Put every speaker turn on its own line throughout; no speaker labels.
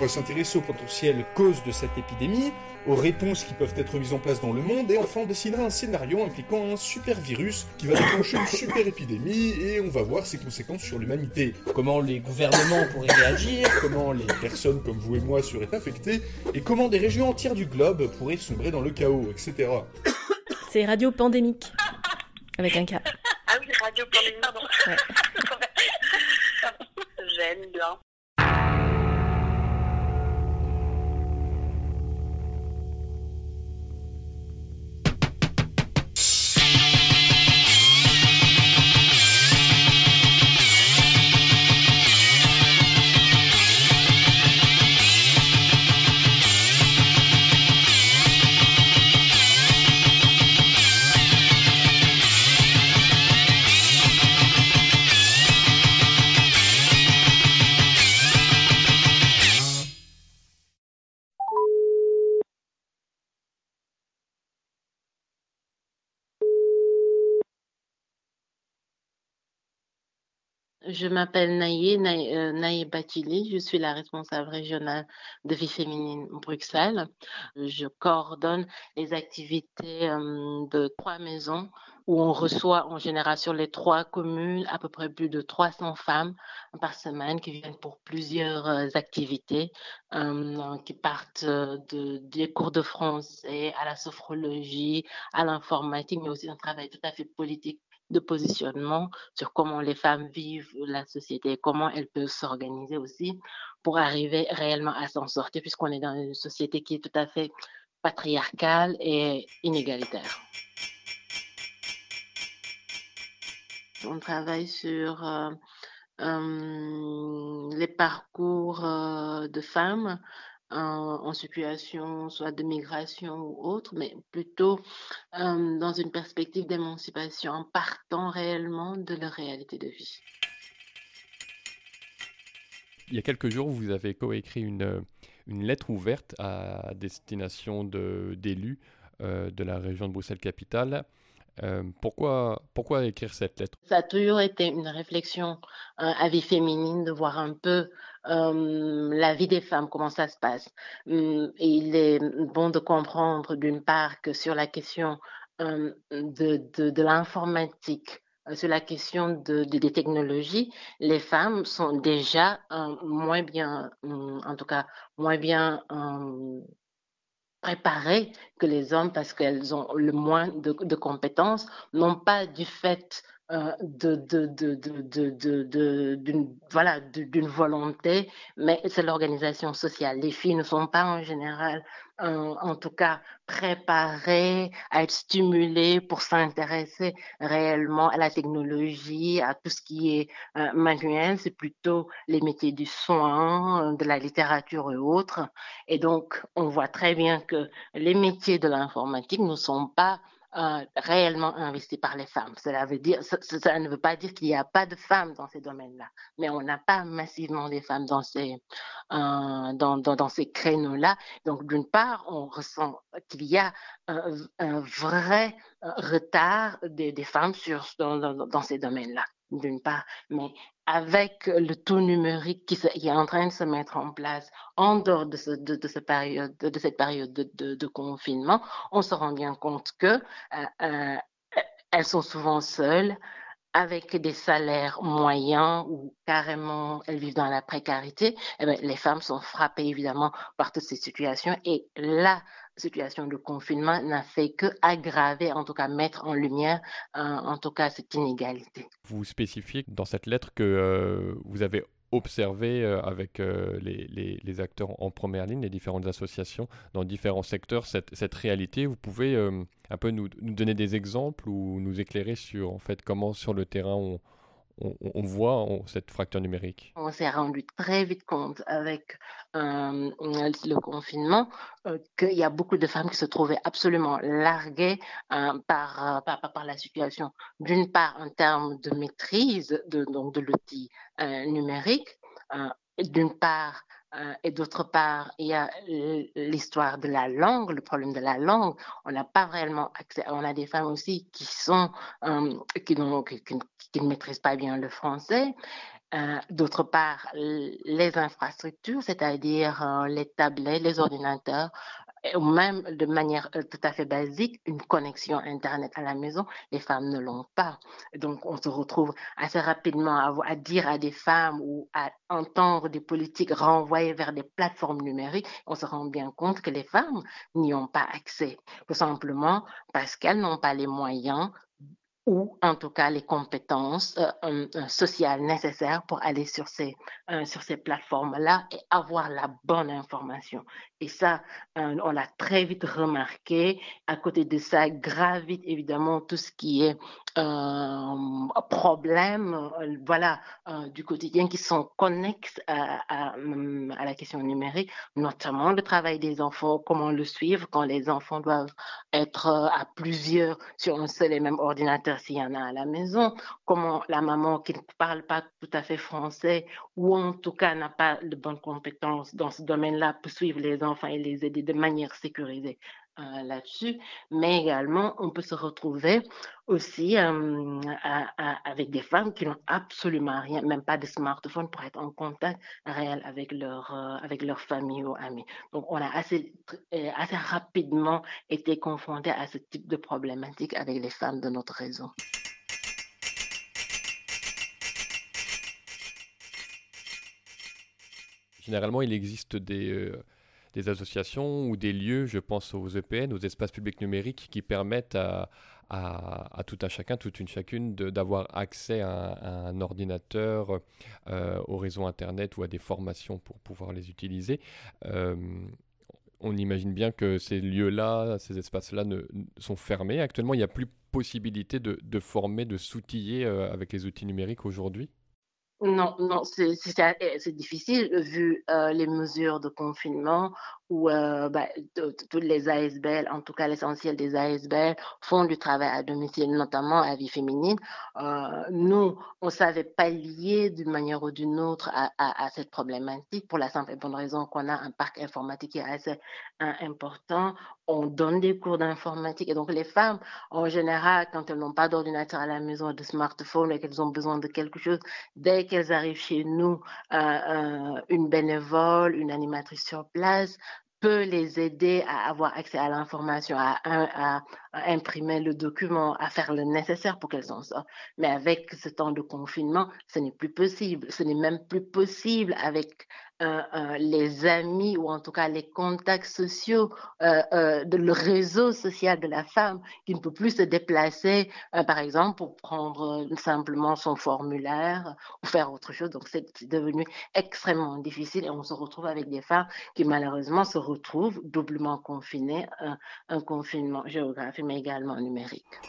va s'intéresser aux potentielles causes de cette épidémie, aux réponses qui peuvent être mises en place dans le monde, et enfin on dessinera un scénario impliquant un super virus qui va déclencher une super épidémie, et on va voir ses conséquences sur l'humanité. Comment les gouvernements pourraient réagir, comment les personnes comme vous et moi seraient infectées, et comment des régions entières du globe pourraient sombrer dans le chaos, etc.
C'est Radio Pandémique. Avec un K.
Ah oui, Radio Pandémie, pardon.
Ouais.
J'aime bien.
Je m'appelle Naïe, euh, Naïe je suis la responsable régionale de vie féminine Bruxelles. Je coordonne les activités euh, de trois maisons où on reçoit en général sur les trois communes à peu près plus de 300 femmes par semaine qui viennent pour plusieurs euh, activités, qui partent de, des cours de français à la sophrologie, à l'informatique, mais aussi un travail tout à fait politique de positionnement sur comment les femmes vivent la société, comment elles peuvent s'organiser aussi pour arriver réellement à s'en sortir, puisqu'on est dans une société qui est tout à fait patriarcale et inégalitaire. On travaille sur euh, euh, les parcours euh, de femmes en, situation soit de migration ou autre, mais plutôt euh, dans une perspective d'émancipation, en partant réellement de leur réalité de vie.
Il y a quelques jours, vous avez coécrit une, une lettre ouverte à destination de- d'élus euh, de la région de Bruxelles-Capitale. Euh, pourquoi, pourquoi écrire cette lettre?
Ça a toujours été une réflexion euh, à vie féminine de voir un peu euh, la vie des femmes, comment ça se passe. Hum, Et il est bon de comprendre d'une part que sur la question de, de, l'informatique, sur la question de, de- des technologies, les femmes sont déjà moins bien, hum, en tout cas, moins bien préparées que les hommes parce qu'elles ont le moins de, compétences, non pas du fait de, de, de, de, d'une volonté, mais c'est l'organisation sociale. Les filles ne sont pas en général, euh, en tout cas, préparées à être stimulées pour s'intéresser réellement à la technologie, à tout ce qui est euh, manuel. C'est plutôt les métiers du soin, euh, de la littérature et autres. Et donc, on voit très bien que les métiers de l'informatique ne sont pas réellement investis par les femmes. Cela ne veut pas dire qu'il n'y a pas de femmes dans ces domaines-là, mais on n'a pas massivement des femmes dans ces, euh, dans, dans, ces créneaux-là. Donc, d'une part, on ressent qu'il y a un, vrai euh, retard des, femmes dans, dans, dans ces domaines-là, d'une part. Mais avec le tout numérique qui, est en train de se mettre en place en dehors de, cette période de, confinement, on se rend bien compte que euh, euh, sont souvent seules avec des salaires moyens ou carrément elles vivent dans la précarité, eh bien, les femmes sont frappées évidemment par toutes ces situations. Et la situation de confinement n'a fait que aggraver, en tout cas mettre en lumière, euh, en tout cas cette inégalité.
Vous spécifiez dans cette lettre que euh, vous avez observé euh, avec les, acteurs en première ligne, les différentes associations dans différents secteurs, cette, réalité. Vous pouvez un peu nous, nous donner des exemples ou nous éclairer sur en fait comment sur le terrain on, on, voit cette fracture numérique
On s'est rendu très vite compte avec euh, le confinement euh, qu'il y a beaucoup de femmes qui se trouvaient absolument larguées euh, par, par, la situation. D'une part, en termes de maîtrise de, de l'outil numérique, d'une part, et d'autre part, il y a l'histoire de la langue, le problème de la langue. On n'a pas réellement accès. On a des femmes aussi qui sont qui, qui, qui, ne maîtrisent pas bien le français. d'autre part, les infrastructures, c'est-à-dire les tablettes, les ordinateurs, ou même de manière euh, tout à fait basique, une connexion Internet à la maison, les femmes ne l'ont pas. Donc, on se retrouve assez rapidement à, dire à des femmes ou à entendre des politiques renvoyer vers des plateformes numériques. On se rend bien compte que les femmes n'y ont pas accès, tout simplement parce qu'elles n'ont pas les moyens ou en tout cas les compétences euh, sociales nécessaires pour aller sur ces, euh, sur ces plateformes-là et avoir la bonne information. Et ça, euh, on l'a très vite remarqué. À côté de ça, gravite évidemment tout ce qui est problème voilà, du quotidien qui sont connexes à, à, à, la question numérique, notamment le travail des enfants, comment le suivre quand les enfants doivent être à plusieurs sur un seul et même ordinateur s'il y en a à la maison, comment la maman qui ne parle pas tout à fait français ou en tout cas n'a pas de bonnes compétences dans ce domaine-là peut suivre les enfants et les aider de manière sécurisée euh, là-dessus, mais également on peut se retrouver aussi euh, avec des femmes qui n'ont absolument rien, même pas de smartphone pour être en contact réel avec leur, euh, avec leur famille ou amis. Donc on a assez, assez rapidement été confrontés à ce type de problématique avec les femmes de notre réseau.
Généralement, il existe des, des associations ou des lieux, je pense aux EPN, aux espaces publics numériques, qui permettent à, tout un chacun, toute une chacune d'avoir accès à, un ordinateur, euh, au réseau Internet ou à des formations pour pouvoir les utiliser. Euh, on imagine bien que ces lieux-là, ces espaces-là sont fermés. Actuellement, il n'y a plus possibilité de, de former, de s'outiller euh, avec les outils numériques aujourd'hui
non, non, c'est difficile vu euh, les mesures de confinement où euh, bah, toutes les ASBL, en tout cas l'essentiel des ASBL, font du travail à domicile, notamment à vie féminine. Euh, nous, on savait pallier d'une manière ou d'une autre à, cette problématique pour la simple et bonne raison qu'on a un parc informatique qui est assez important. On donne des cours d'informatique et donc les femmes, en général, quand elles n'ont pas d'ordinateur à la maison, de smartphone et qu'elles ont besoin de quelque chose, dès qu'elles arrivent chez nous, euh, euh, une bénévole, une animatrice sur place peut les aider à avoir accès à l'information, à, imprimer le document, à faire le nécessaire pour qu'elles en sortent. Mais avec ce temps de confinement, ce n'est plus possible. Ce n'est même plus possible avec euh, euh, les amis ou en tout cas les contacts sociaux euh, de le réseau social de la femme qui ne peut plus se déplacer, par exemple, pour prendre simplement son formulaire ou faire autre chose. Donc c'est devenu extrêmement difficile et on se retrouve avec des femmes qui malheureusement se retrouvent doublement confinées, un confinement géographique mais également numérique.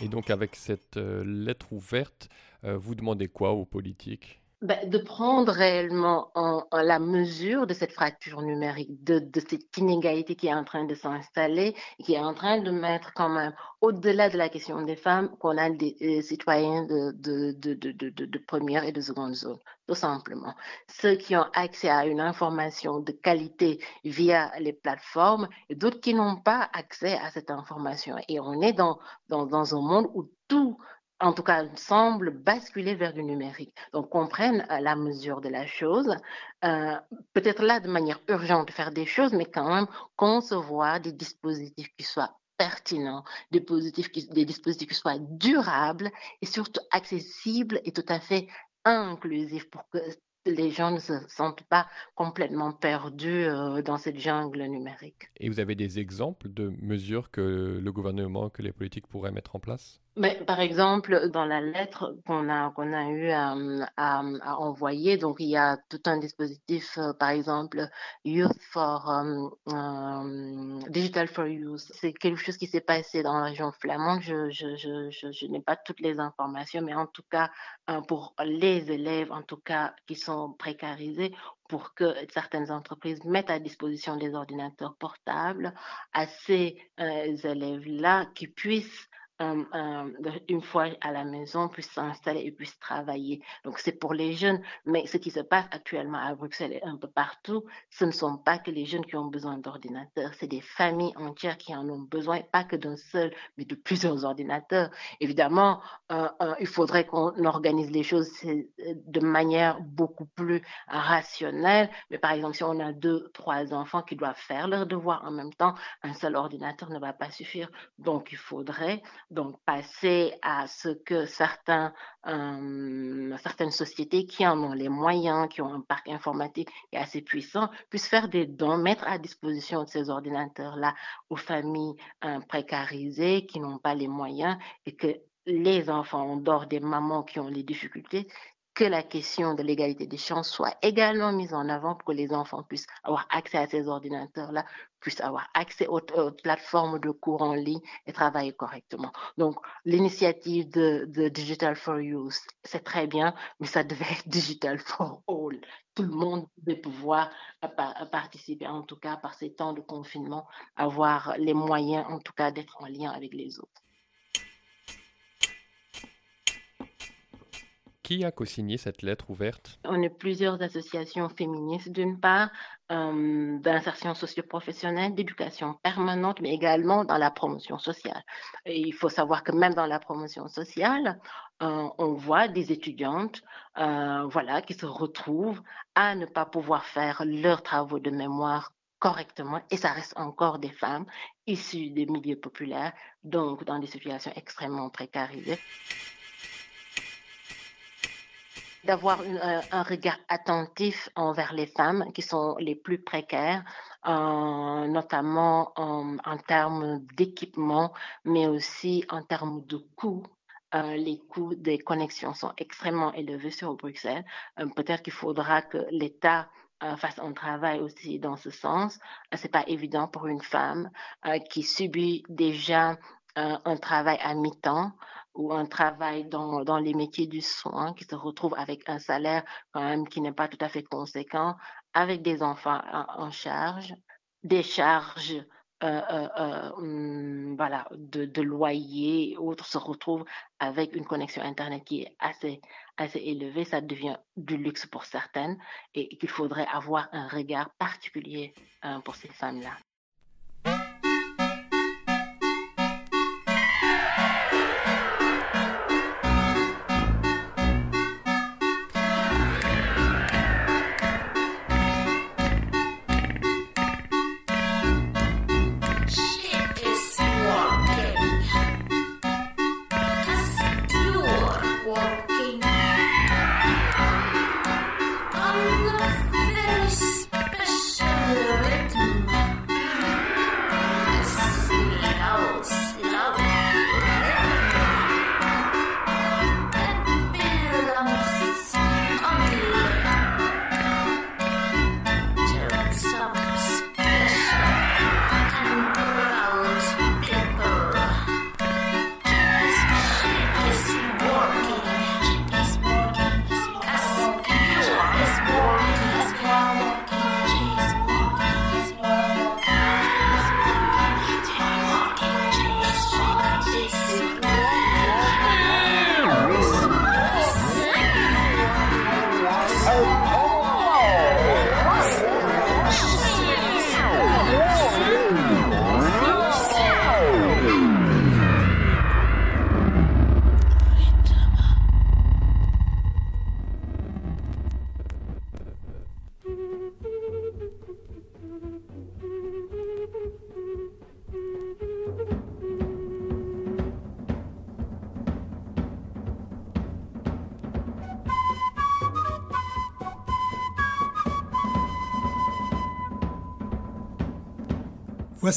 Et donc avec cette euh, lettre ouverte, euh, vous demandez quoi aux politiques?
Ben, de prendre réellement en, en, la mesure de cette fracture numérique, de, de, cette inégalité qui est en train de s'installer, qui est en train de mettre quand même, au-delà de la question des femmes, qu'on a des, des citoyens de, de, de, première et de seconde zone, tout simplement. Ceux qui ont accès à une information de qualité via les plateformes et d'autres qui n'ont pas accès à cette information. Et on est dans, dans, dans un monde où tout en tout cas, semble basculer vers du numérique. Donc, comprennent euh, la mesure de la chose. Euh, Peut-être là, de manière urgente, de faire des choses, mais quand même concevoir des dispositifs qui soient pertinents, des des dispositifs qui soient durables et surtout accessibles et tout à fait inclusifs pour que les gens ne se sentent pas complètement perdus euh, dans cette jungle numérique.
Et vous avez des exemples de mesures que le gouvernement, que les politiques pourraient mettre en place?
Mais, par exemple, dans la lettre qu'on a, qu'on a eu à, envoyer, donc il y a tout un dispositif, euh, par exemple, Youth for um, Digital for Youth. C'est quelque chose qui s'est passé dans la région flamande. Je, je, je, je, n'ai pas toutes les informations, mais en tout cas, pour les élèves, en tout cas, qui sont précarisés, pour que certaines entreprises mettent à disposition des ordinateurs portables à ces élèves-là qui puissent euh, euh, une fois à la maison, puissent s'installer et puissent travailler. Donc, c'est pour les jeunes. Mais ce qui se passe actuellement à Bruxelles et un peu partout, ce ne sont pas que les jeunes qui ont besoin d'ordinateurs, c'est des familles entières qui en ont besoin, pas que d'un seul, mais de plusieurs ordinateurs. Évidemment, euh, il faudrait qu'on organise les choses de manière beaucoup plus rationnelle. Mais par exemple, si on a deux, trois enfants qui doivent faire leurs devoirs en même temps, un seul ordinateur ne va pas suffire. Donc, il faudrait donc passer à ce que certains, euh, certaines sociétés qui en ont les moyens, qui ont un parc informatique assez puissant, puissent faire des dons, mettre à disposition de ces ordinateurs-là aux familles euh, précarisées qui n'ont pas les moyens et que les enfants, en dehors des mamans qui ont les difficultés, que la question de l'égalité des chances soit également mise en avant pour que les enfants puissent avoir accès à ces ordinateurs-là, puissent avoir accès aux, plateformes de cours en ligne et travailler correctement. Donc, l'initiative de, de, Digital for Youth, c'est très bien, mais ça devait être Digital for All. Tout le monde devait pouvoir participer, en tout cas par ces temps de confinement, avoir les moyens, en tout cas, d'être en lien avec les autres.
Qui a co-signé cette lettre ouverte?
On est plusieurs associations féministes, d'une part, euh, d'insertion socio-professionnelle, d'éducation permanente, mais également dans la promotion sociale. Il faut savoir que même dans la promotion sociale, euh, on voit des étudiantes euh, voilà, qui se retrouvent à ne pas pouvoir faire leurs travaux de mémoire correctement et ça reste encore des femmes issues des milieux populaires, donc dans des situations extrêmement précarisées d'avoir un, un, regard attentif envers les femmes qui sont les plus précaires, euh, notamment en, termes d'équipement, mais aussi en termes de coûts. Euh, les coûts des connexions sont extrêmement élevés sur Bruxelles. Euh, Peut-être qu'il faudra que l'État fasse un travail aussi dans ce sens. C'est pas évident pour une femme qui subit déjà un travail à mi-temps ou un travail dans, dans les métiers du soin qui se retrouve avec un salaire quand même qui n'est pas tout à fait conséquent, avec des enfants en, charge, des charges euh, euh, euh, voilà, de, de loyer, autres se retrouvent avec une connexion Internet qui est assez, assez élevée, ça devient du luxe pour certaines et qu'il faudrait avoir un regard particulier pour ces femmes-là.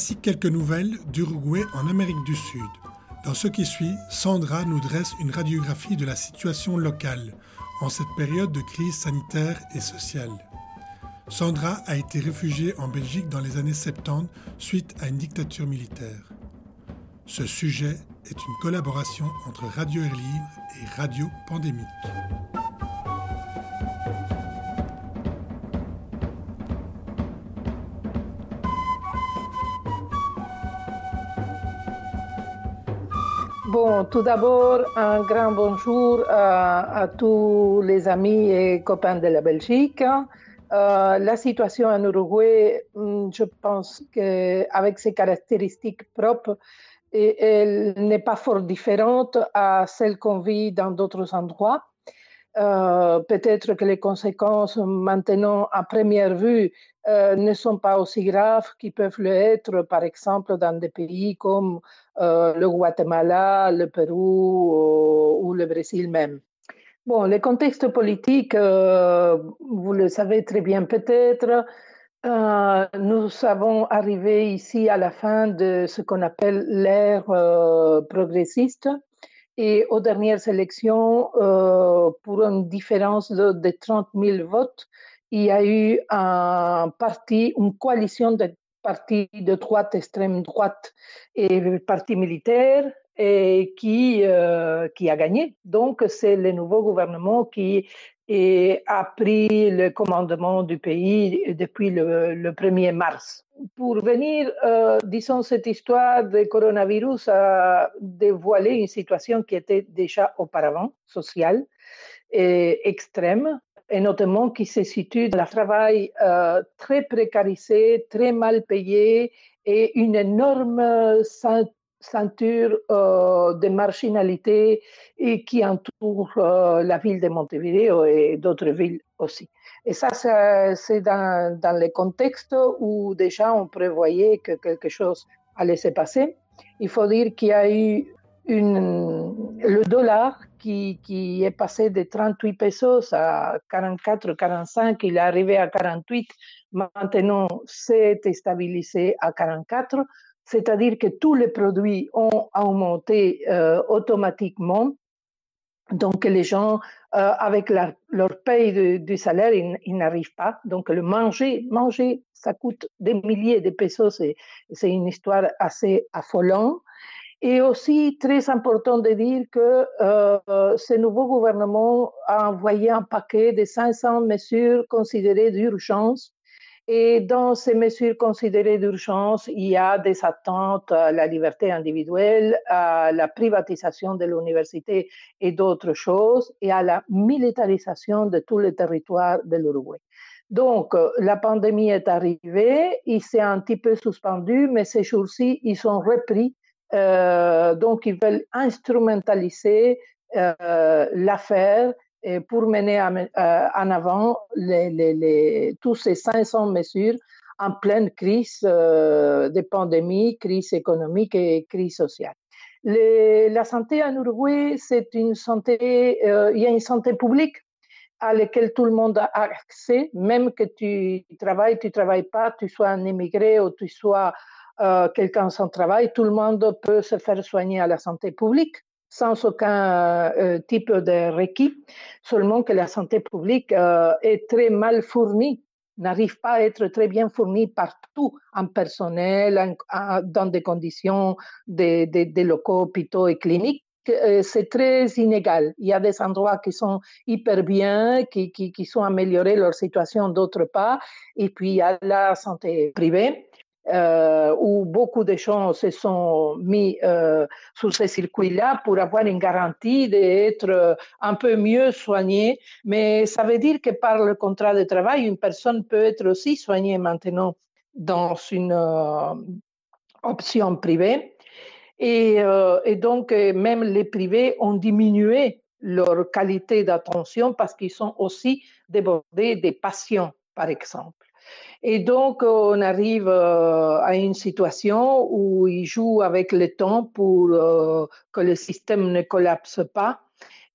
Voici quelques nouvelles d'Uruguay en Amérique du Sud. Dans ce qui suit, Sandra nous dresse une radiographie de la situation locale en cette période de crise sanitaire et sociale. Sandra a été réfugiée en Belgique dans les années 70 suite à une dictature militaire. Ce sujet est une collaboration entre Radio Air Libre et Radio Pandémique.
Bon, tout d'abord, un grand bonjour à, tous les amis et copains de la Belgique. Euh, la situation en Uruguay, mm, je pense qu'avec ses caractéristiques propres, elle n'est pas fort différente à celle qu'on vit dans d'autres endroits. Euh, peut-être que les conséquences maintenant à première vue euh, ne sont pas aussi graves qu'ils peuvent l'être, par exemple, dans des pays comme euh, le Guatemala, le Pérou ou, le Brésil même. Bon, le contexte politique, vous le savez très bien peut-être, nous avons arrivé ici à la fin de ce qu'on appelle l'ère progressiste et aux dernières élections, euh, pour une différence de, de, 30 000 votes, il y a eu un parti, une coalition de partis de droite, extrême droite et parti militaire et qui, euh, qui a gagné. Donc, c'est le nouveau gouvernement qui et a pris le commandement du pays depuis le, le 1er mars. Pour venir, euh, disons, cette histoire du coronavirus a dévoilé une situation qui était déjà auparavant sociale et extrême, et notamment qui se situe dans le travail euh, très précarisé, très mal payé et une énorme ceinture euh, de marginalité qui entoure euh, la ville de Montevideo et d'autres villes aussi. Et ça, c'est dans, dans le contexte où déjà on prévoyait que quelque chose allait se passer. Il faut dire qu'il y a eu le dollar qui, qui, est passé de 38 pesos à 44, 45, il est arrivé à 48, maintenant c'est stabilisé à 44 c'est-à-dire que tous les produits ont augmenté euh, automatiquement. Donc, les gens, euh, avec leur paye du salaire, ils, n'arrivent pas. Donc, le manger, manger, ça coûte des milliers de pesos. C'est une histoire assez affolante. Et aussi, très important de dire que euh, ce nouveau gouvernement a envoyé un paquet de 500 mesures considérées d'urgence et dans ces mesures considérées d'urgence, il y a des attentes à la liberté individuelle, à la privatisation de l'université et d'autres choses, et à la militarisation de tous les territoires de l'Uruguay. Donc, euh, la pandémie est arrivée, il s'est un petit peu suspendu, mais ces jours-ci, ils sont repris. Euh, donc, ils veulent instrumentaliser euh, l'affaire pour mener euh, en avant les, tous ces 500 mesures en pleine crise euh, de pandémie, crise économique et crise sociale. la santé en Uruguay, c'est une santé, euh, il y a une santé publique à laquelle tout le monde a accès, même que tu travailles, tu travailles pas, tu sois un immigré ou tu sois euh, quelqu'un sans travail, tout le monde peut se faire soigner à la santé publique sans aucun euh, type de requis, seulement que la santé publique euh, est très mal fournie, n'arrive pas à être très bien fournie partout en personnel, dans des conditions de, de, locaux, hôpitaux et cliniques. Euh, c'est très inégal. Il y a des endroits qui sont hyper bien, qui, qui, qui sont améliorés leur situation, d'autres pas. Et puis, il y a la santé privée euh, où beaucoup de gens se sont mis euh, sur ces circuits-là pour avoir une garantie d'être euh, un peu mieux soigné. Mais ça veut dire que par le contrat de travail, une personne peut être aussi soignée maintenant dans une euh, option privée. Et, et, donc, même les privés ont diminué leur qualité d'attention parce qu'ils sont aussi débordés des patients, par exemple. Et donc, on arrive euh, à une situation où ils jouent avec le temps pour euh, que le système ne collapse pas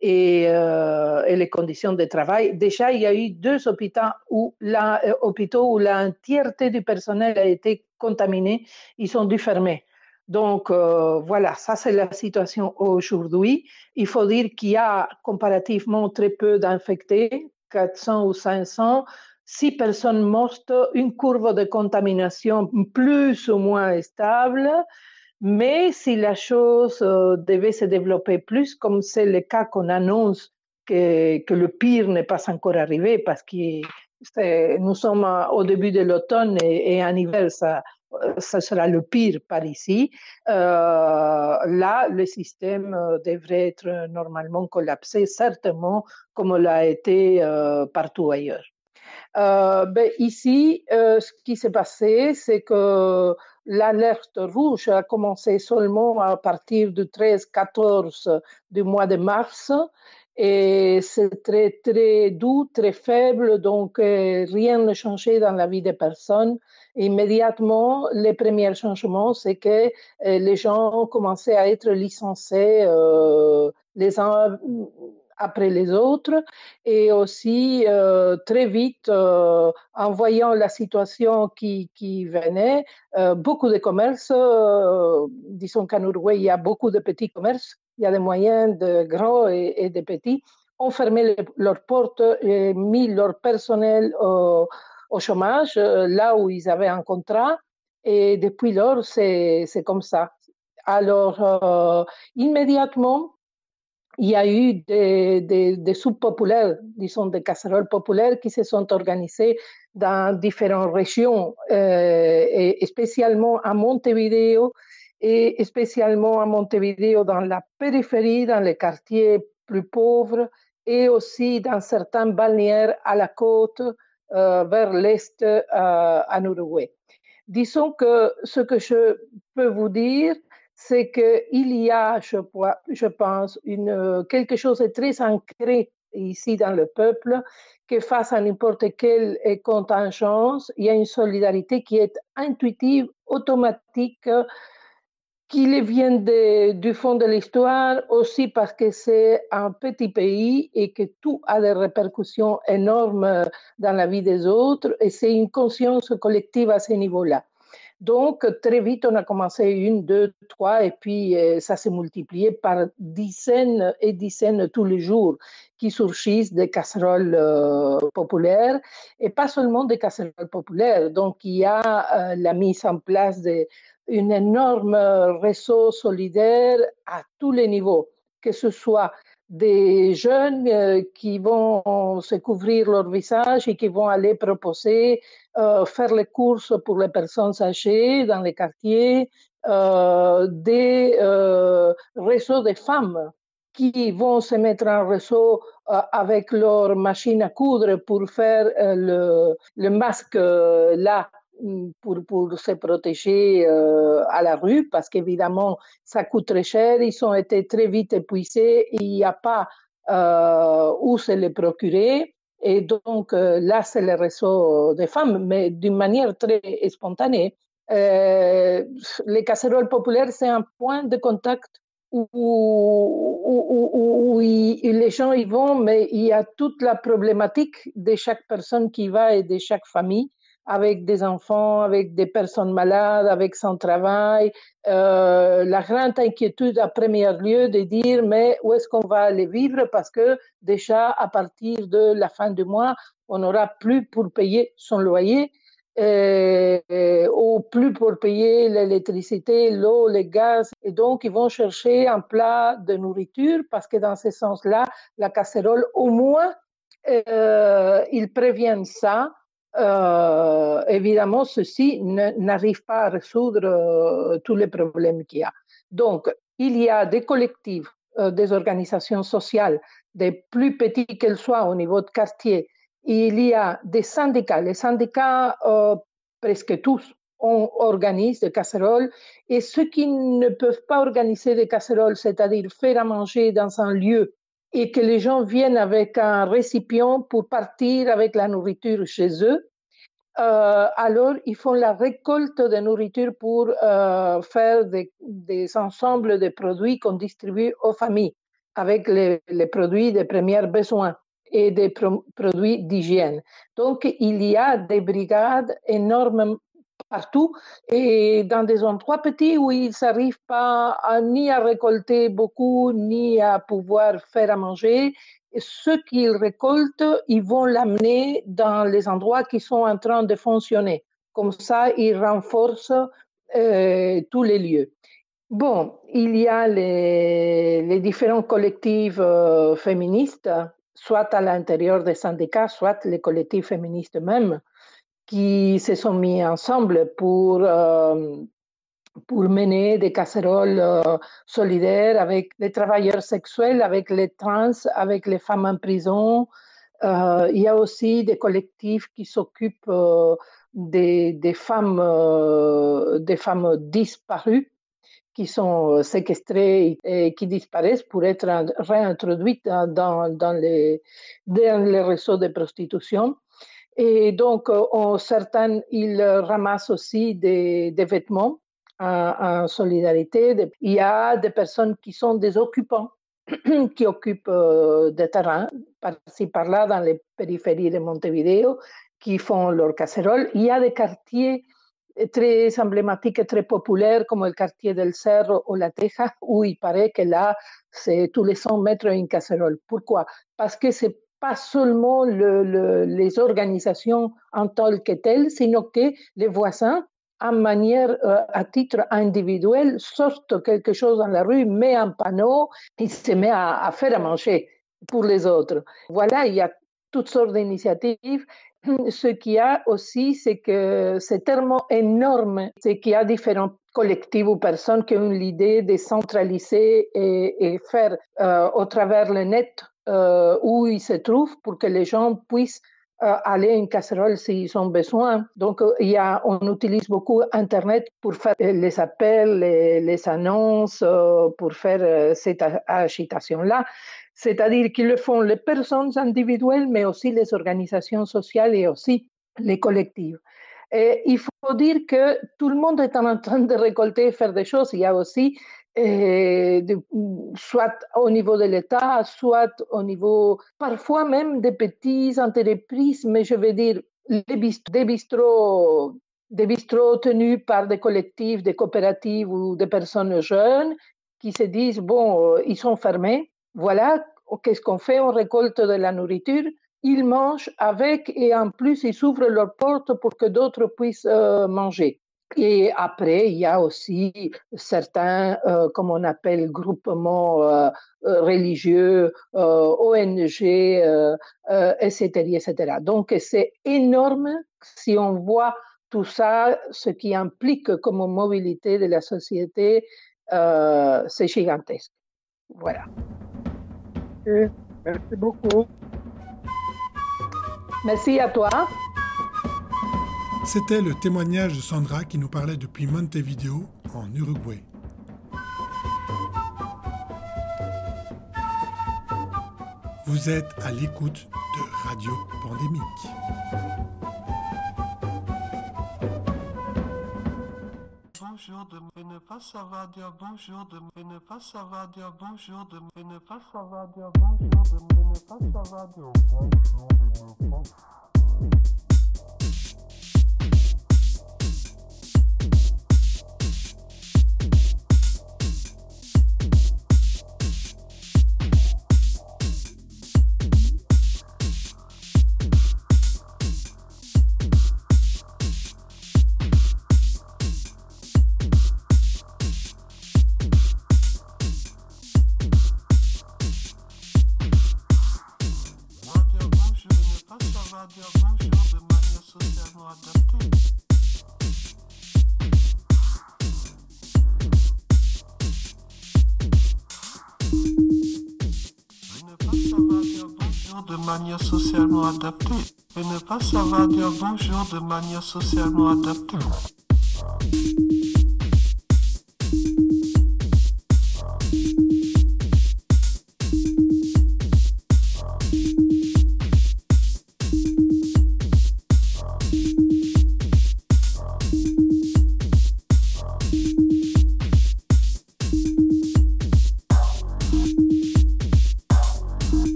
et, euh, et, les conditions de travail. Déjà, il y a eu deux hôpitaux où la, où l'entièreté du personnel a été contaminée. Ils sont dû fermer. Donc voilà, ça c'est la situation aujourd'hui. Il faut dire qu'il y a comparativement très peu d'infectés, 400 ou 500. Si personnes mortes, une courbe de contamination plus ou moins stable. Mais si la chose euh, devait se développer plus, comme c'est le cas qu'on annonce que, le pire n'est pas encore arrivé, parce que nous sommes au début de l'automne et, et, en hiver, ça, sera le pire par ici. Euh, là, le système euh, devrait être normalement collapsé, certainement, comme l'a été partout ailleurs. Euh, ben, ici, euh, ce qui s'est passé, c'est que l'alerte rouge a commencé seulement à partir du 13-14 du mois de mars et c'est très, très doux, très faible, donc euh, rien ne changeait dans la vie des personnes. Immédiatement, les premiers changements, c'est que les gens commençaient à être licenciés euh, les uns après les autres et aussi euh, très vite euh, en voyant la situation qui, qui venait, euh, beaucoup de commerces, disons qu'en Uruguay il y a beaucoup de petits commerces, il y a des moyens, de grands et, et de petits, ont fermé leurs portes et mis leur personnel au, au chômage là où ils avaient un contrat et depuis lors c'est comme ça. Alors immédiatement il y a eu des, des, des soupes populaires, disons des casseroles populaires qui se sont organisées dans différentes régions, euh, et spécialement à Montevideo, et spécialement à Montevideo dans la périphérie, dans les quartiers plus pauvres, et aussi dans certains balnéaires à la côte, euh, vers l'est euh, en Uruguay. Disons que ce que je peux vous dire, c'est qu'il y a, je, pense, quelque chose de très ancré ici dans le peuple, que face à n'importe quelle contingence, il y a une solidarité qui est intuitive, automatique, qui vient du fond de l'histoire, aussi parce que c'est un petit pays et que tout a des répercussions énormes dans la vie des autres, et c'est une conscience collective à ce niveau-là. Donc, très vite, on a commencé une, deux, trois, et puis euh, ça s'est multiplié par dizaines et dizaines tous les jours qui surgissent des casseroles euh, populaires, et pas seulement des casseroles populaires. Donc, il y a euh, la mise en place d'un énorme réseau solidaire à tous les niveaux, que ce soit des jeunes qui vont se couvrir leur visage et qui vont aller proposer faire les courses pour les personnes âgées dans les quartiers, euh, des euh, réseaux de femmes qui vont se mettre en réseau euh, avec leur machine à coudre pour faire euh, le, le, masque là pour, pour se protéger euh, à la rue, parce qu'évidemment, ça coûte très cher, ils ont été très vite épuisés, il n'y a pas euh, où se les procurer. Et donc, euh, là, c'est le réseau des femmes, mais d'une manière très spontanée. les casseroles populaires, c'est un point de contact où, où, les gens y vont, mais il y a toute la problématique de chaque personne qui va et de chaque famille avec des enfants, avec des personnes malades, avec son travail. Euh, la grande inquiétude à premier lieu de dire mais où est-ce qu'on va aller vivre? Parce que déjà à partir de la fin du mois, on n'aura plus pour payer son loyer. Euh, ou plus pour payer l'électricité, l'eau, les gaz. Et donc, ils vont chercher un plat de nourriture parce que dans ce sens-là, la casserole, au moins, euh, ils préviennent ça euh, évidemment, ceci n'arrive pas à résoudre euh, tous les problèmes qu'il y a. Donc, il y a des collectifs, euh, des organisations sociales, des plus petits qu'elles soient au niveau de quartier. Il y a des syndicats. Les syndicats, presque tous, on organise des casseroles. Et ceux qui ne peuvent pas organiser des casseroles, c'est-à-dire faire à manger dans un lieu et que les gens viennent avec un récipient pour partir avec la nourriture chez eux. Euh, alors, ils font la récolte de nourriture pour euh, faire des, ensembles de produits qu'on distribue aux familles avec les, produits de premiers besoins et des pro produits d'hygiène. Donc, il y a des brigades énormes partout et dans des endroits petits où ils n'arrivent pas ni à récolter beaucoup ni à pouvoir faire à manger. Et ce qu'ils récoltent, ils vont l'amener dans les endroits qui sont en train de fonctionner. Comme ça, ils renforcent euh, tous les lieux. Bon, il y a les, les différents collectifs euh, féministes, soit à l'intérieur des syndicats, soit les collectifs féministes même, qui se sont mis ensemble pour, euh, pour mener des casseroles euh, solidaires avec les travailleurs sexuels, avec les trans, avec les femmes en prison. Euh, il y a aussi des collectifs qui s'occupent des, des, femmes, des femmes disparues qui sont séquestrées et qui disparaissent pour être réintroduites dans, dans, les, dans les réseaux de prostitution. Et donc, euh, certains, ils ramassent aussi des, vêtements en, en, solidarité. Il y a des personnes qui sont des occupants, qui occupent euh, des terrains par-ci par-là dans les périphéries de Montevideo, qui font leurs casseroles. Il y a des quartiers très emblématiques et très populaires comme le quartier del Cerro ou La Teja, où il paraît que là, c'est tous les 100 mètres une casserole. Pourquoi? Parce que c'est pas seulement le, le, les organisations en tant que telles, sinon que les voisins, en manière, euh, à titre individuel, sortent quelque chose dans la rue, met un panneau et se met à, faire à manger pour les autres. Voilà, il y a toutes sortes d'initiatives. Ce qu'il y a aussi, c'est que c'est tellement énorme, c'est qu'il y a différents collectifs ou personnes qui ont l'idée de centraliser et, et faire euh, au travers le net euh, où ils se trouvent pour que les gens puissent euh, aller à une casserole s'ils ont besoin. Donc, euh, il y a, on utilise beaucoup Internet pour faire les appels, les, annonces, pour faire cette agitation-là. C'est-à-dire qu'ils le font les personnes individuelles, mais aussi les organisations sociales et aussi les collectifs. Et il faut dire que tout le monde est en train de récolter et faire des choses. Il y a aussi eh, soit au niveau de l'État, soit au niveau parfois même des petites entreprises, mais je veux dire des bistrots des bistrots tenus par des collectifs, des coopératives ou des personnes jeunes qui se disent, bon, ils sont fermés, voilà, qu'est-ce qu'on fait? On récolte de la nourriture, ils mangent avec et en plus ils ouvrent leurs portes pour que d'autres puissent euh, manger. Et après, il y a aussi certains, euh, comme on appelle, groupements euh, religieux, euh, ONG, etc., etc. Donc, c'est énorme si on voit tout ça, ce qui implique comme mobilité de la société, c'est gigantesque. Voilà.
Merci beaucoup.
Merci à toi.
C'était le témoignage de Sandra qui nous parlait depuis Montevideo, en Uruguay. Vous êtes à l'écoute de Radio Pandémique.
Bonjour de ne pas savoir dire bonjour de ne pas savoir dire bonjour de ne pas savoir dire bonjour de ne pas savoir dire bonjour de socialement et ne pas savoir dire bonjour de manière socialement adaptée.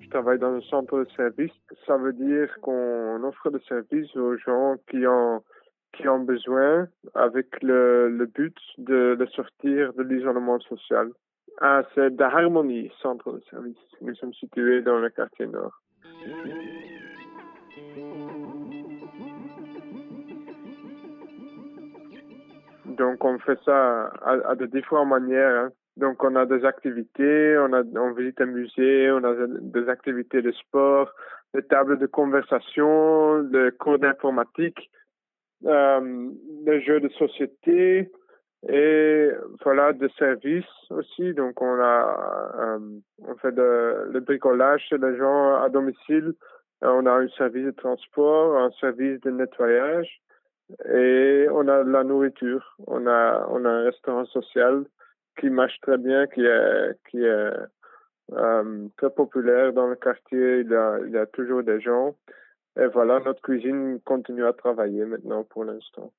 Je travaille dans un centre de service. Ça veut dire qu'on offre des services aux gens qui ont, qui ont besoin avec le, le but de, de sortir de l'isolement social. Ah, c'est de Harmonie, centre de service. Nous sommes situés dans le quartier nord. Donc on fait ça à, de différentes manières. hein. Donc on a des activités, on a on visite un musée, on a des activités de sport, des tables de conversation, des cours d'informatique, euh, des jeux de société et voilà des services aussi. Donc on a euh, on fait le bricolage chez les gens à domicile. Euh, On a un service de transport, un service de nettoyage et on a de la nourriture. On a, on a un restaurant social qui marche très bien, qui est, qui est euh, très populaire dans le quartier. Il y, a, il a toujours des gens. Et voilà, notre cuisine continue à travailler maintenant pour l'instant.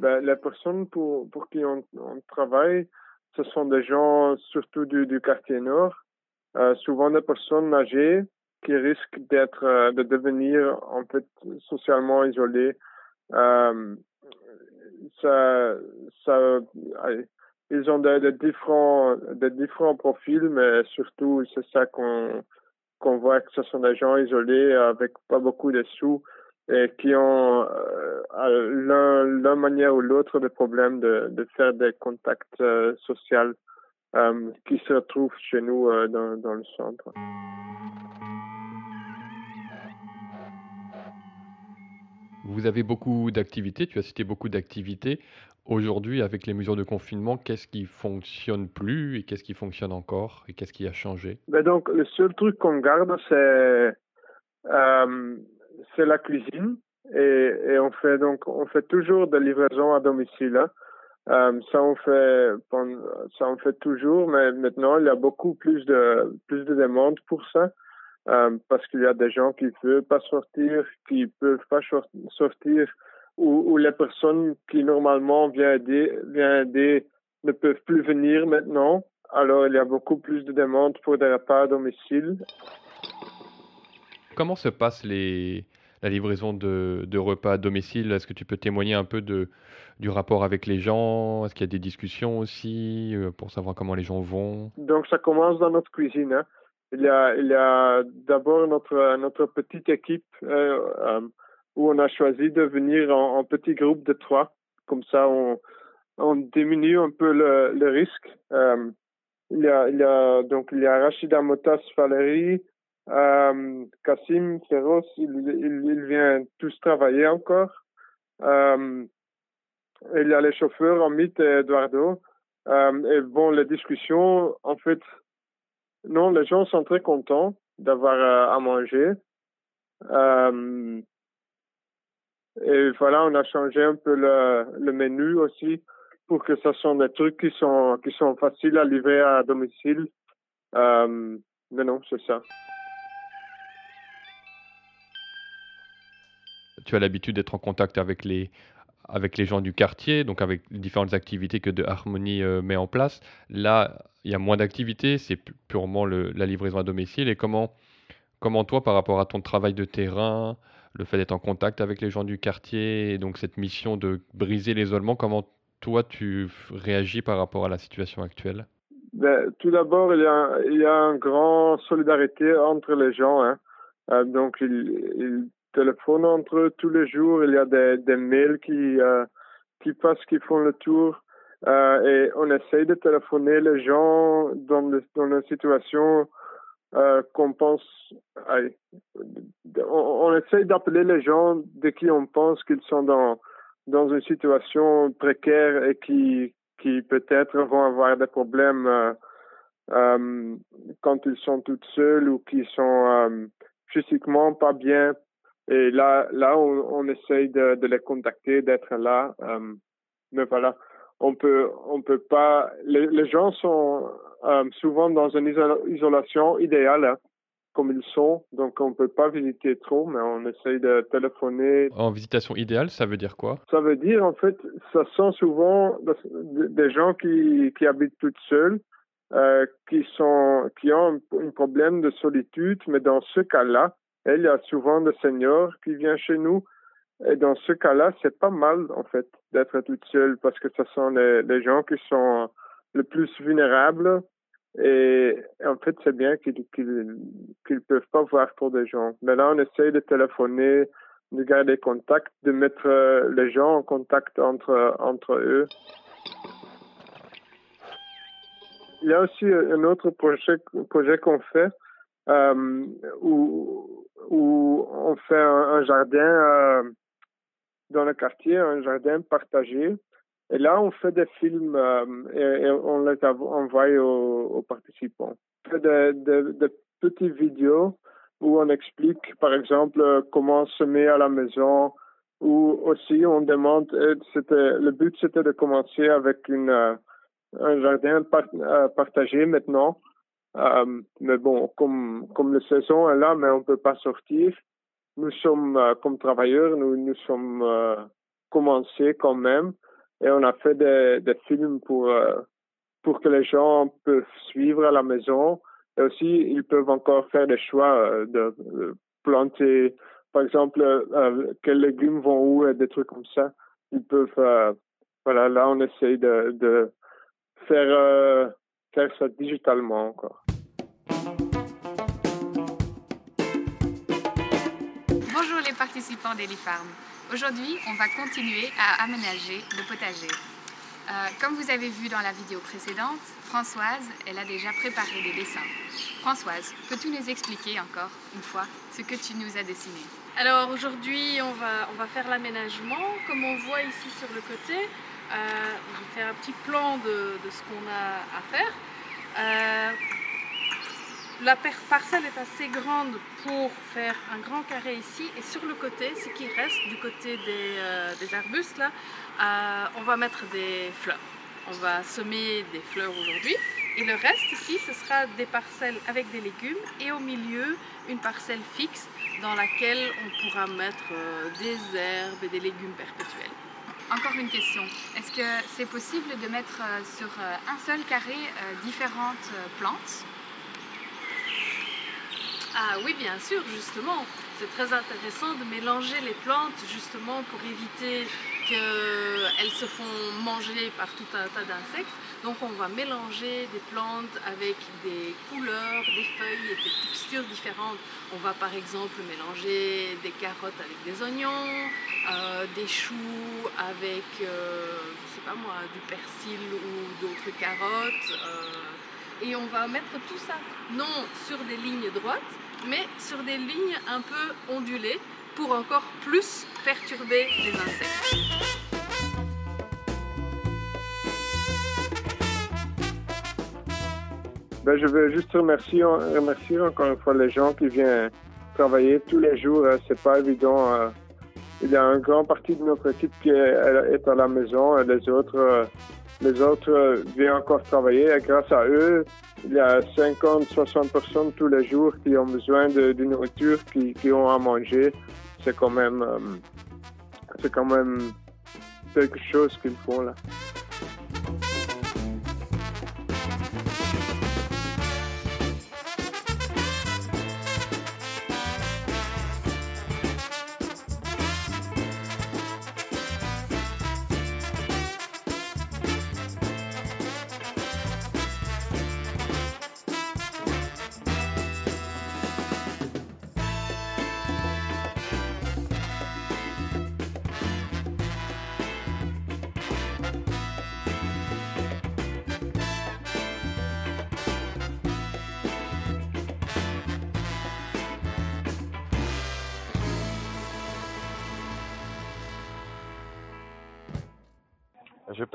Ben, les personnes pour, pour qui on, on travaille, ce sont des gens surtout du, du quartier nord, euh, souvent des personnes âgées qui risquent d'être, euh, de devenir en fait socialement isolées. Euh, ça, ça, ils ont des, des différents, des différents profils, mais surtout c'est ça qu'on qu'on voit que ce sont des gens isolés avec pas beaucoup de sous et qui ont euh, à manière ou l'autre des problèmes de, de faire des contacts euh, sociaux qui se retrouvent chez nous dans, dans le centre.
Vous avez beaucoup d'activités, tu as cité beaucoup d'activités. Aujourd'hui, avec les mesures de confinement, qu'est-ce qui fonctionne plus et qu'est-ce qui fonctionne encore et qu'est-ce qui a changé?
Ben donc, le seul truc qu'on garde, c'est euh, la cuisine et, on fait donc on fait toujours des livraisons à domicile. hein. Euh, ça on fait ça on fait toujours, mais maintenant il y a beaucoup plus de plus de demandes pour ça euh, parce qu'il y a des gens qui ne veulent pas sortir, qui peuvent pas sor- sortir ou, ou les personnes qui normalement viennent aider, viennent aider ne peuvent plus venir maintenant. Alors il y a beaucoup plus de demandes pour des repas à domicile.
Comment se passe les, la livraison de, de repas à domicile? Est-ce que tu peux témoigner un peu de, du rapport avec les gens? Est-ce qu'il y a des discussions aussi euh, pour savoir comment les gens vont?
Donc ça commence dans notre cuisine. hein. Il y a, il y a d'abord notre, notre petite équipe euh, euh, où on a choisi de venir en, en petit groupe de trois. Comme ça, on, on diminue un peu le, le risque. Euh, il y a, il y a donc il y a Rachida Motas Valérie, euh, Kassim Ferros, il, il, vient tous travailler encore. Il y a les chauffeurs Amit et Eduardo. Et bon, les discussions, en fait, non, les gens sont très contents d'avoir euh, à manger. Euh, et voilà, on a changé un peu le, menu aussi pour que ce soit des trucs qui sont qui faciles à livrer à domicile. Euh, mais non, c'est ça.
Tu as l'habitude d'être en contact avec les, avec les gens du quartier, donc avec différentes activités que De Harmonie euh, met en place. Là, il y a moins d'activités, c'est pu- purement la livraison à domicile. Et comment, comment toi, par rapport à ton travail de terrain, le fait d'être en contact avec les gens du quartier, et donc cette mission de briser l'isolement, comment toi tu réagis par rapport à la situation actuelle?
Ben, tout d'abord, il y a il y a une grande solidarité entre les gens. Hein. Euh, donc, ils, ils téléphonent entre eux tous les jours. Il y a des, des mails qui euh, qui passent, qui font le tour. Euh, et on essaye de téléphoner les gens dans, le, dans la situation euh, qu'on pense. on, on essaye d'appeler les gens de qui on pense qu'ils sont dans dans une situation précaire et qui qui peut-être vont avoir des problèmes quand ils sont toutes seuls ou qui sont physiquement pas bien. Et là, là, on, on essaye de, de les contacter, d'être là. Euh, mais voilà, on peut, on peut pas. Les, les gens sont euh, souvent dans une iso- isolation idéale, hein, comme ils sont. Donc, on peut pas visiter trop, mais on essaye de téléphoner,
En visitation idéale, ça veut dire quoi?
Ça veut dire, en fait, ça sont souvent des gens qui, qui habitent toutes seules, euh, qui sont, qui ont un, un problème de solitude, mais dans ce cas-là, il y a souvent des seniors qui viennent chez nous. Et dans ce cas-là, c'est pas mal, en fait, d'être toute seule parce que ce sont les, gens qui sont le plus vulnérables. Et en fait, c'est bien qu'ils qu'ils peuvent pas voir trop de gens. Mais là, on essaye de téléphoner, de garder contact, de mettre euh, les gens en contact entre, eux. Il y a aussi un autre projet, projet qu'on fait euh, où, où on fait un, jardin euh, dans le quartier, un jardin partagé. Et là, on fait des films euh, et, on les envoie aux, participants. On fait des, petites vidéos où on explique, par exemple, comment semer à la maison, ou aussi on demande, euh, le but c'était de commencer avec un jardin par- partagé maintenant. Euh, mais bon, comme, comme la saison est là, mais on peut pas sortir. Nous sommes, euh, comme travailleurs, nous, nous sommes euh, commencés quand même. Et on a fait des, des films pour, euh, pour que les gens peuvent suivre à la maison. Et aussi, ils peuvent encore faire des choix de, planter, par exemple, quels légumes vont où et des trucs comme ça. Ils peuvent, voilà, là, on essaye de, de faire, faire ça digitalement encore.
Participants d'Elifarm. Aujourd'hui, on va continuer à aménager le potager. Euh, comme vous avez vu dans la vidéo précédente, Françoise, elle a déjà préparé des dessins. Françoise, peux-tu nous expliquer encore une fois ce que tu nous as dessiné?
Alors aujourd'hui, on va, on va faire l'aménagement. Comme on voit ici sur le côté, euh, j'ai fait un petit plan de, de ce qu'on a à faire. Euh, la parcelle est assez grande pour faire un grand carré ici et sur le côté, ce qui reste du côté des, euh, arbustes euh, on va mettre des fleurs. On va semer des fleurs aujourd'hui et le reste ici, ce sera des parcelles avec des légumes et au milieu une parcelle fixe dans laquelle on pourra mettre euh, des herbes et des légumes perpétuels.
Encore une question. Est-ce que c'est possible de mettre sur un seul carré différentes plantes?
Ah oui, bien sûr, justement. C'est très intéressant de mélanger les plantes justement pour éviter qu'elles se font manger par tout un tas d'insectes. Donc on va mélanger des plantes avec des couleurs, des feuilles et des textures différentes. On va par exemple mélanger des carottes avec des oignons, euh, des choux avec, euh, je sais pas moi, du persil ou d'autres carottes. euh, et on va mettre tout ça, non sur des lignes droites, mais sur des lignes un peu ondulées pour encore plus perturber les insectes.
Ben, je veux juste remercier, remercier encore une fois les gens qui viennent travailler tous les jours. hein. C'est pas évident. euh. Il y a une grande partie de notre équipe qui est à la maison et les autres, euh, les autres euh, viennent encore travailler. Et grâce à eux, il y a 50-60 personnes tous les jours qui ont besoin de, de nourriture, qui, qui ont à manger. C'est quand même, euh, c'est quand même quelque chose qu'ils font là.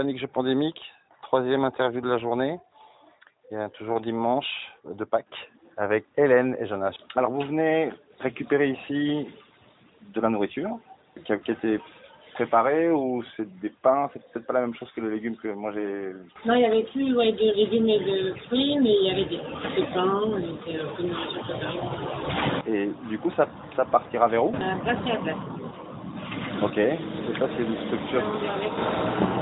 Panique, je pandémique. Troisième interview de la journée. Il y a toujours dimanche de Pâques avec Hélène et Jonas. Alors vous venez récupérer ici de la nourriture qui a, qui a été préparée ou c'est des pains, c'est peut-être pas la même chose que les légumes que moi j'ai.
Non, il y avait plus ouais, de légumes et de fruits, mais il y avait des, des pains, des euh.
Et du coup ça, ça partira vers où?
Euh, place et à place.
Ok. Et ça c'est une structure.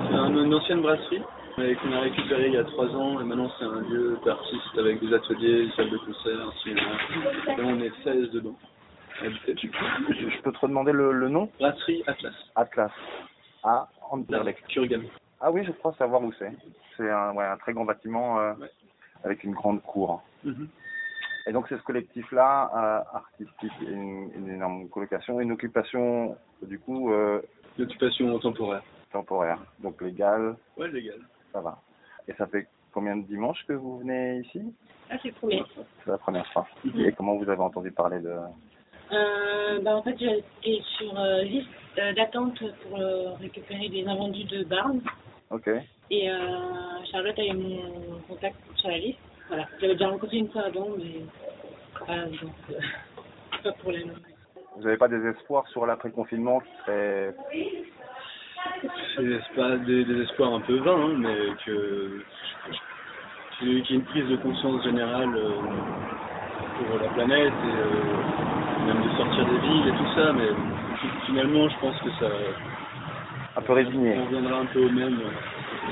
C'est un- une ancienne brasserie qu'on a récupéré il y a trois ans et maintenant c'est un lieu d'artistes avec des ateliers, des salles de concert, un cinéma. Et on est 16 dedans.
Je, peux te redemander le, le nom?
Brasserie Atlas.
Atlas. À Anderlecht.
Kurgan.
Ah oui, je crois savoir où c'est. C'est un, ouais, un très grand bâtiment euh, avec une grande cour.
Mhm.
Et donc c'est ce collectif-là, euh, artistique, une, une énorme colocation, une occupation du coup euh,
Une occupation temporaire.
temporaire, donc légale,
Ouais, légal.
ça va. Et ça fait combien de dimanches que vous venez ici?
Ah, c'est le premier.
C'est la première fois.
Mhm.
Et comment vous avez entendu parler de...
Euh, bah, en fait, j'étais sur euh, liste d'attente pour euh, récupérer des invendus de Barnes.
Ok.
Et euh, Charlotte a eu mon contact sur la liste. Voilà. J'avais déjà rencontré une fois avant, mais voilà, donc, euh, pas.
Vous n'avez pas des espoirs sur l'après-confinement qui serait...
C'est pas des, des espoirs un peu vains, hein, mais que qu'il y ait une prise de conscience générale euh, pour la planète et euh, même de sortir des villes et tout ça, mais finalement je pense que ça
Un peu résigné.
on reviendra un peu au même.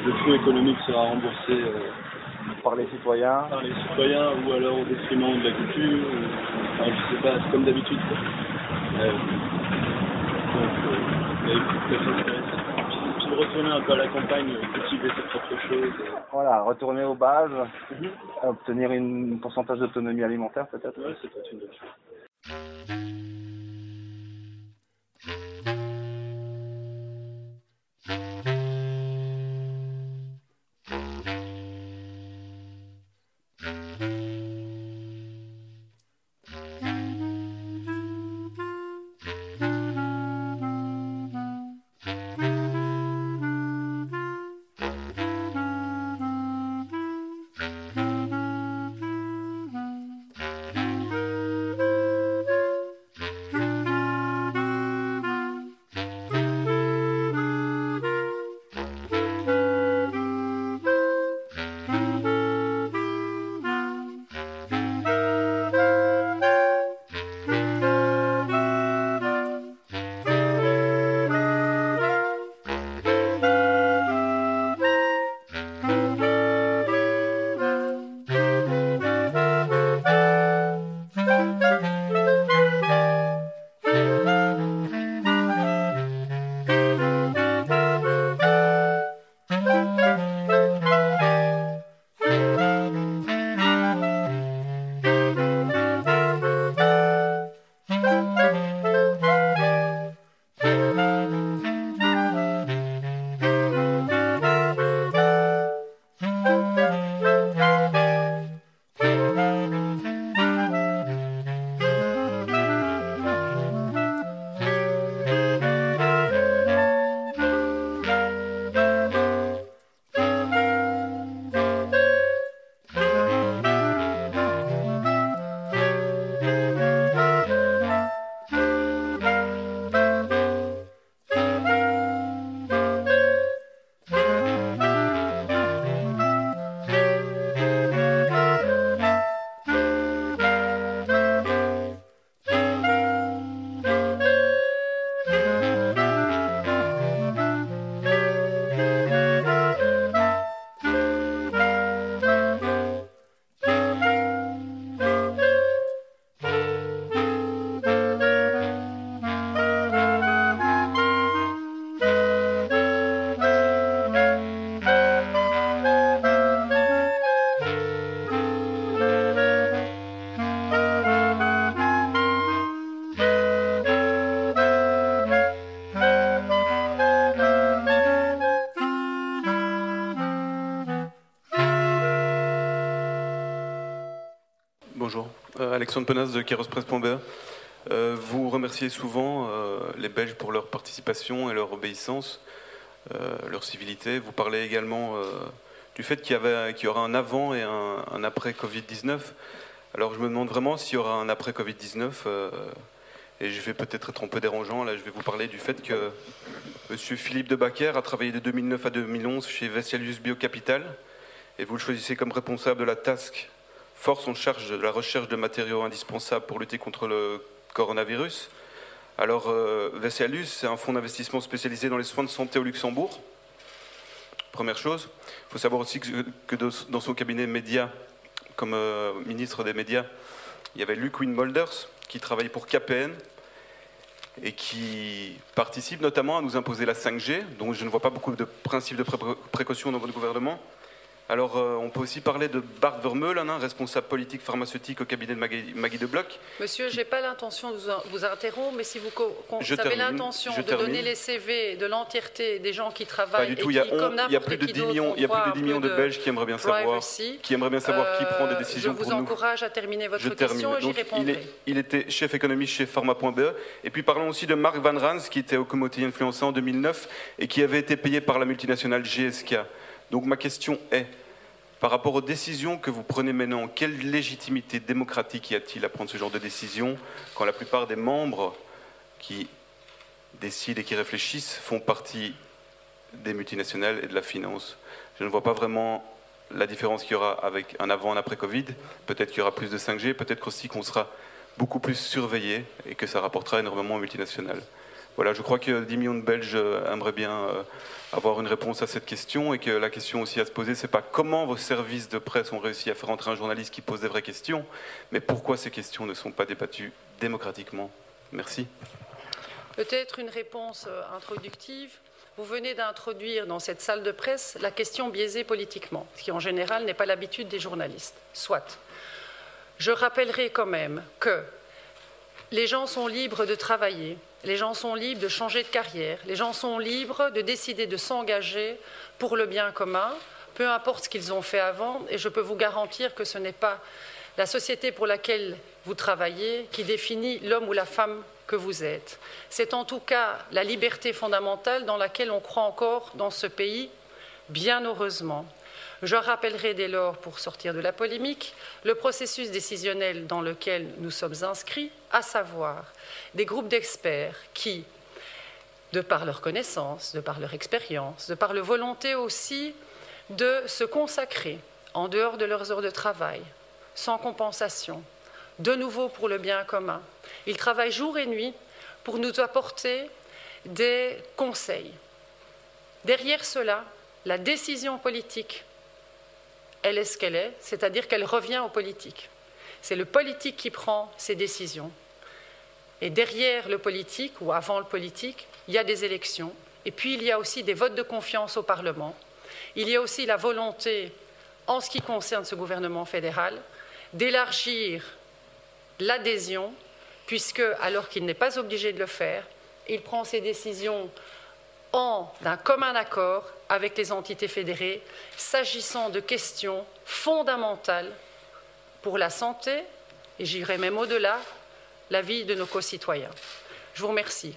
Le flux économique sera remboursé euh,
Par les citoyens
par les citoyens ou alors au détriment de la culture. Ou, enfin, je sais pas, c'est comme d'habitude. Euh, donc, euh, puis retourner un peu à la campagne, cultiver ses propres choses. euh,
Voilà, retourner aux bases, obtenir une- un pourcentage d'autonomie alimentaire peut-être
Ouais, c'est peut-être une bonne chose.
Alexandre Penas de Kairos-Presse.be. Euh, vous remerciez souvent euh, les Belges pour leur participation et leur obéissance, euh, leur civilité. Vous parlez également du fait qu'il y, aura un avant et un, après Covid-19. Alors je me demande vraiment s'il y aura un après Covid-19. euh, et je vais peut-être être un peu dérangeant. Là, je vais vous parler du fait que M. Philippe de a travaillé de 2009 à 2011 chez Vesalius Biocapital. Et vous le choisissez comme responsable de la task force en charge de la recherche de matériaux indispensables pour lutter contre le coronavirus. Alors, euh, c'est un fonds d'investissement spécialisé dans les soins de santé au Luxembourg. Première chose. Il faut savoir aussi que, dans son cabinet média, comme euh, ministre des médias, il y avait Luc Winmolders, qui travaille pour KPN et qui participe notamment à nous imposer la 5G, dont je ne vois pas beaucoup de principes de pré- précaution dans votre gouvernement. Alors, euh, on peut aussi parler de Bart Vermeulen, hein, responsable politique pharmaceutique au cabinet de Maggie, Maggie de Bloch,
Monsieur, je n'ai pas l'intention de vous, vous interrompre, mais si vous,
Je
vous avez l'intention
je
de donner les CV de l'entièreté des gens qui
Pas
travaillent
du tout.
et
Il y a,
qui,
on- il y a plus de
qui
10
d'autre,
millions, il y a plus de 10 millions de Belges qui aimeraient bien savoir, qui aimeraient bien savoir qui prend des
Euh,
décisions
Je vous
pour nous.
encourage à terminer votre
Je termine.
question et j'y
il,
répondrai.
est- il était chef économiste chez Pharma.be. Et puis parlons aussi de Mark Van Rans, qui était au Comoté Influencé en 2009 et qui avait été payé par la multinationale GSK. Donc ma question est, par rapport aux décisions que vous prenez maintenant, quelle légitimité démocratique y a-t-il à prendre ce genre de décision quand la plupart des membres qui décident et qui réfléchissent font partie des multinationales et de la finance? Je ne vois pas vraiment la différence qu'il y aura avec un avant, un après Covid. Peut-être qu'il y aura plus de 5G, peut-être aussi qu'on sera beaucoup plus surveillé et que ça rapportera énormément aux multinationales. Voilà, je crois que 10 millions de Belges euh, aimeraient bien euh, avoir une réponse à cette question et que la question aussi à se poser, c'est pas comment vos services de presse ont réussi à faire entrer un journaliste qui pose des vraies questions, mais pourquoi ces questions ne sont pas débattues démocratiquement. Merci.
Peut-être une réponse euh, introductive. Vous venez d'introduire dans cette salle de presse la question biaisée politiquement, ce qui en général n'est pas l'habitude des journalistes. Soit. Je rappellerai quand même que les gens sont libres de travailler, les gens sont libres de changer de carrière, les gens sont libres de décider de s'engager pour le bien commun, peu importe ce qu'ils ont fait avant, et je peux vous garantir que ce n'est pas la société pour laquelle vous travaillez qui définit l'homme ou la femme que vous êtes. C'est en tout cas la liberté fondamentale dans laquelle on croit encore dans ce pays, bien heureusement. Je rappellerai dès lors, pour sortir de la polémique, le processus décisionnel dans lequel nous sommes inscrits, à savoir des groupes d'experts qui, de par leur connaissance, de par leur expérience, de par leur volonté aussi de se consacrer en dehors de leurs heures de travail, sans compensation, de nouveau pour le bien commun. Ils travaillent jour et nuit pour nous apporter des conseils. Derrière cela, la décision politique, elle est ce qu'elle est, c'est-à-dire qu'elle revient au politique. C'est le politique qui prend ses décisions. Et derrière le politique, ou avant le politique, il y a des élections. Et puis il y a aussi des votes de confiance au Parlement. Il y a aussi la volonté, en ce qui concerne ce gouvernement fédéral, d'élargir l'adhésion, puisque, alors qu'il n'est pas obligé de le faire, il prend ses décisions en d'un commun accord avec les entités fédérées, s'agissant de questions fondamentales pour la santé, et j'irai même au-delà, la vie de nos concitoyens. Je vous remercie.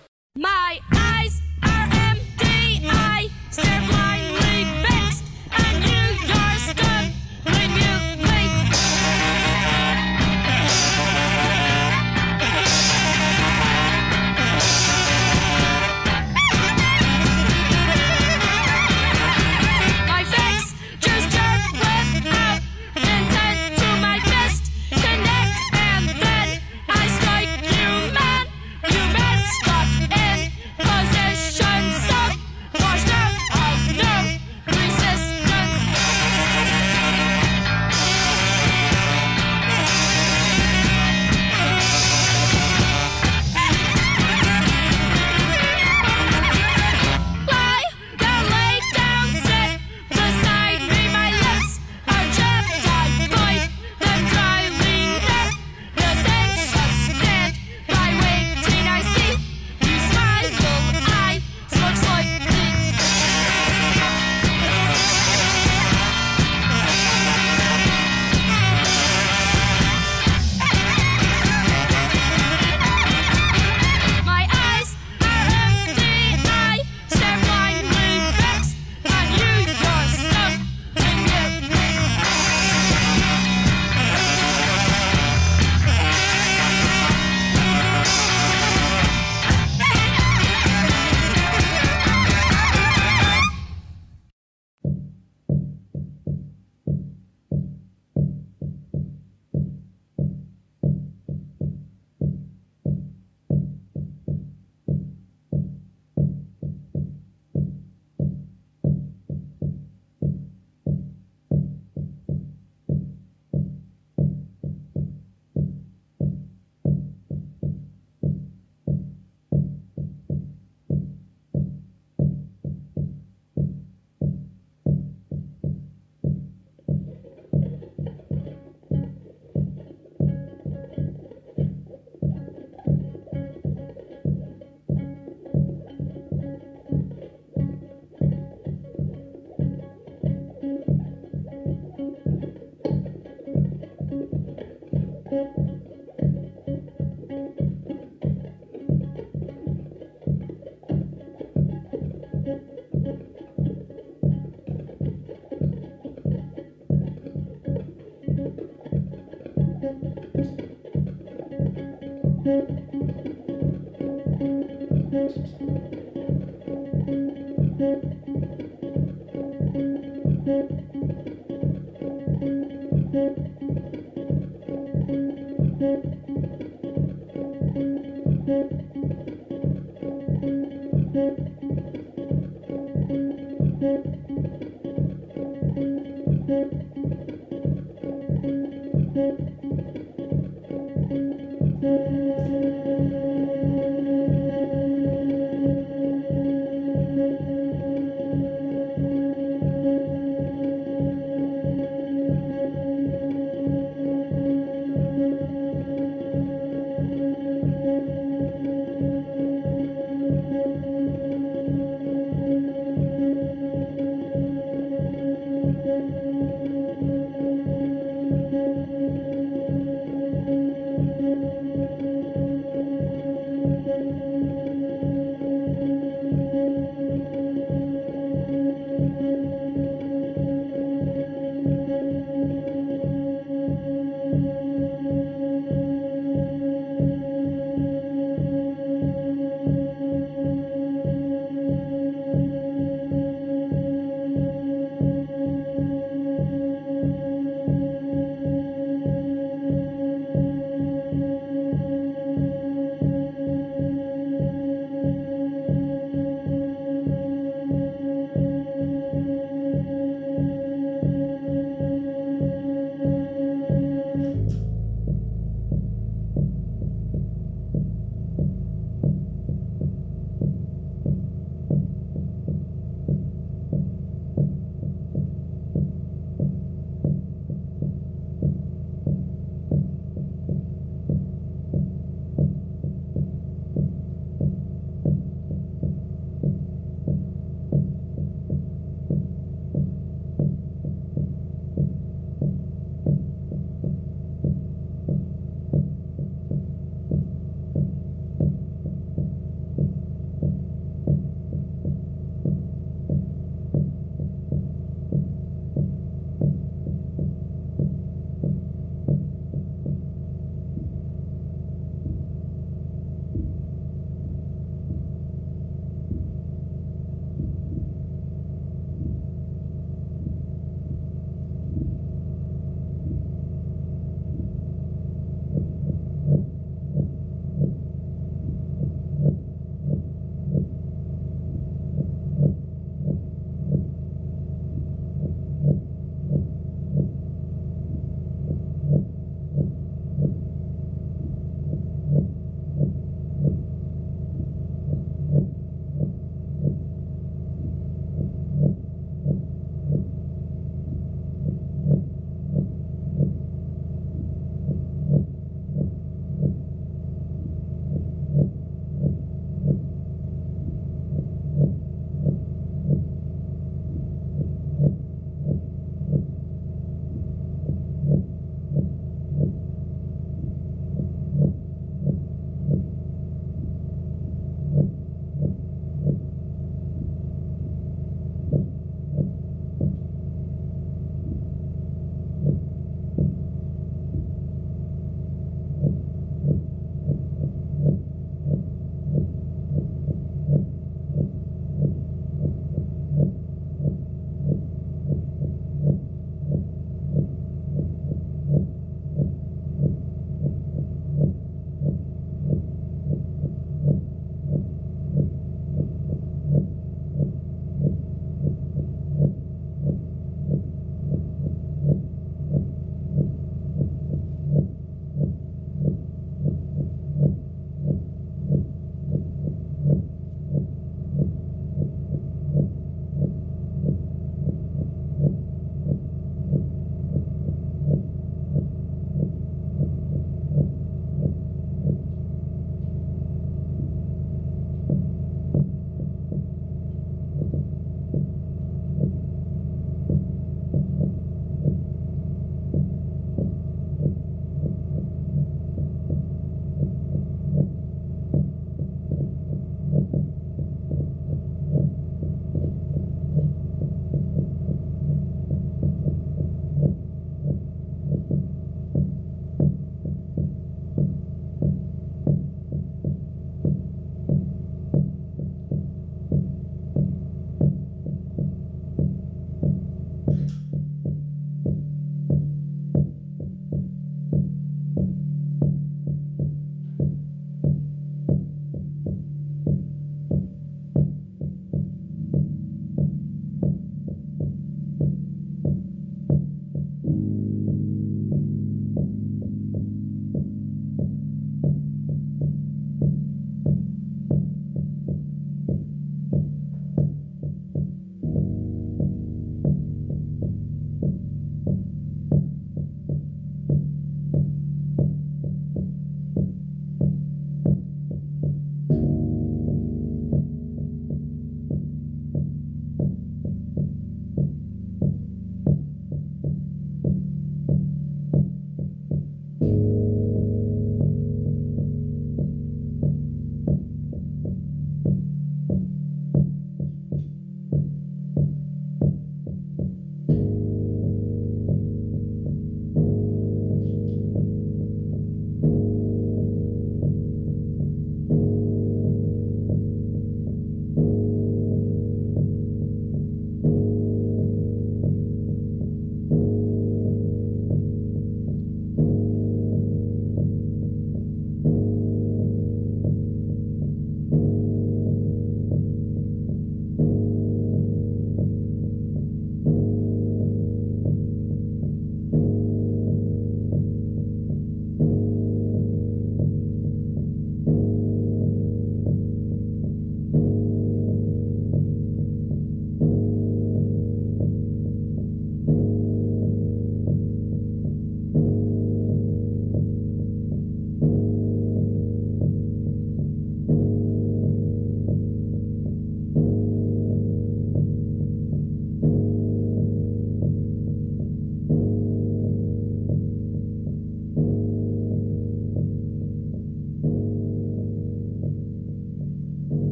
Thank you.